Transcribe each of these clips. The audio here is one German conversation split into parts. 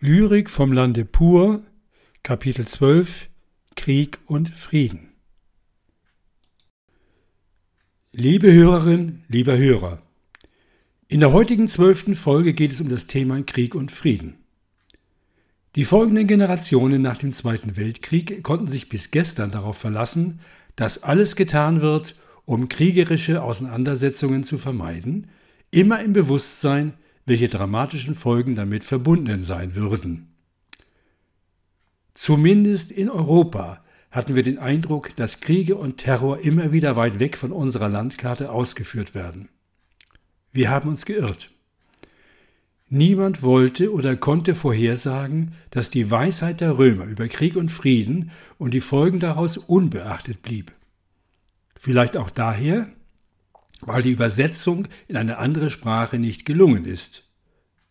Lyrik vom Lande pur, Kapitel 12 Krieg und Frieden. Liebe Hörerin, lieber Hörer, in der heutigen zwölften Folge geht es um das Thema Krieg und Frieden. Die folgenden Generationen nach dem Zweiten Weltkrieg konnten sich bis gestern darauf verlassen, dass alles getan wird, um kriegerische Auseinandersetzungen zu vermeiden, immer im Bewusstsein, welche dramatischen Folgen damit verbunden sein würden. Zumindest in Europa hatten wir den Eindruck, dass Kriege und Terror immer wieder weit weg von unserer Landkarte ausgeführt werden. Wir haben uns geirrt. Niemand wollte oder konnte vorhersagen, dass die Weisheit der Römer über Krieg und Frieden und die Folgen daraus unbeachtet blieb. Vielleicht auch daher, weil die Übersetzung in eine andere Sprache nicht gelungen ist.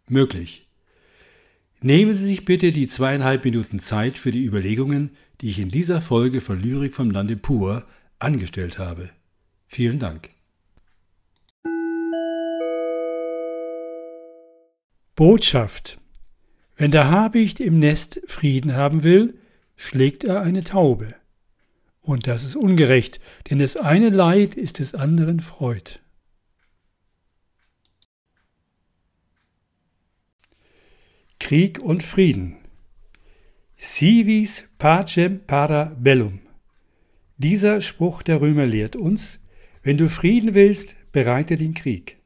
Möglich. Nehmen Sie sich bitte die zweieinhalb Minuten Zeit für die Überlegungen, die ich in dieser Folge von Lyrik vom Lande pur angestellt habe. Vielen Dank. Botschaft. Wenn der Habicht im Nest Frieden haben will, schlägt er eine Taube. Und das ist ungerecht, denn das eine Leid ist des anderen Freud. Krieg und Frieden. Civis pacem para bellum. Dieser Spruch der Römer lehrt uns, wenn du Frieden willst, bereite den Krieg.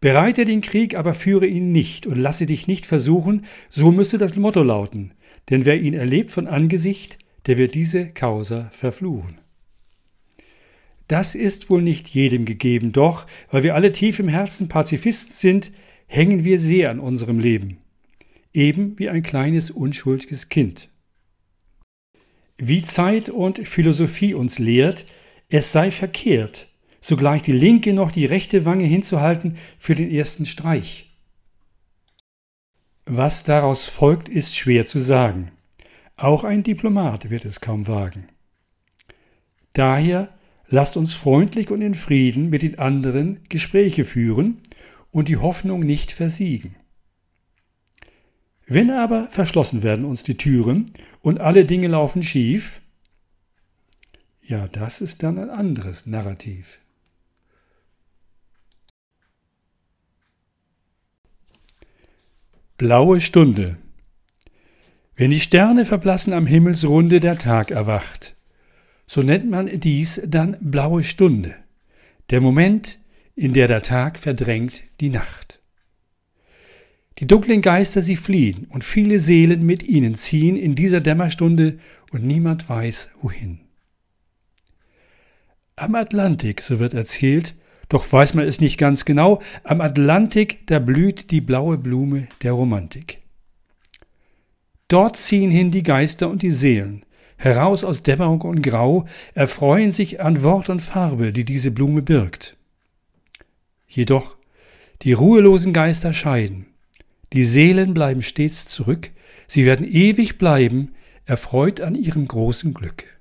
Bereite den Krieg, aber führe ihn nicht und lasse dich nicht versuchen, so müsste das Motto lauten, denn wer ihn erlebt von Angesicht, der wird diese Causa verfluchen. Das ist wohl nicht jedem gegeben, doch, weil wir alle tief im Herzen Pazifisten sind, hängen wir sehr an unserem Leben, eben wie ein kleines unschuldiges Kind. Wie Zeit und Philosophie uns lehrt, es sei verkehrt, sogleich die linke noch die rechte Wange hinzuhalten für den ersten Streich. Was daraus folgt, ist schwer zu sagen. Auch ein Diplomat wird es kaum wagen. Daher lasst uns freundlich und in Frieden mit den anderen Gespräche führen und die Hoffnung nicht versiegen. Wenn aber verschlossen werden uns die Türen und alle Dinge laufen schief, ja, das ist dann ein anderes Narrativ. Blaue Stunde wenn die Sterne verblassen am Himmelsrunde, der Tag erwacht. So nennt man dies dann blaue Stunde, der Moment, in der der Tag verdrängt die Nacht. Die dunklen Geister sie fliehen und viele Seelen mit ihnen ziehen in dieser Dämmerstunde und niemand weiß wohin. Am Atlantik, so wird erzählt, doch weiß man es nicht ganz genau, am Atlantik, da blüht die blaue Blume der Romantik. Dort ziehen hin die Geister und die Seelen. Heraus aus Dämmerung und Grau erfreuen sich an Wort und Farbe, die diese Blume birgt. Jedoch, die ruhelosen Geister scheiden. Die Seelen bleiben stets zurück, sie werden ewig bleiben, erfreut an ihrem großen Glück.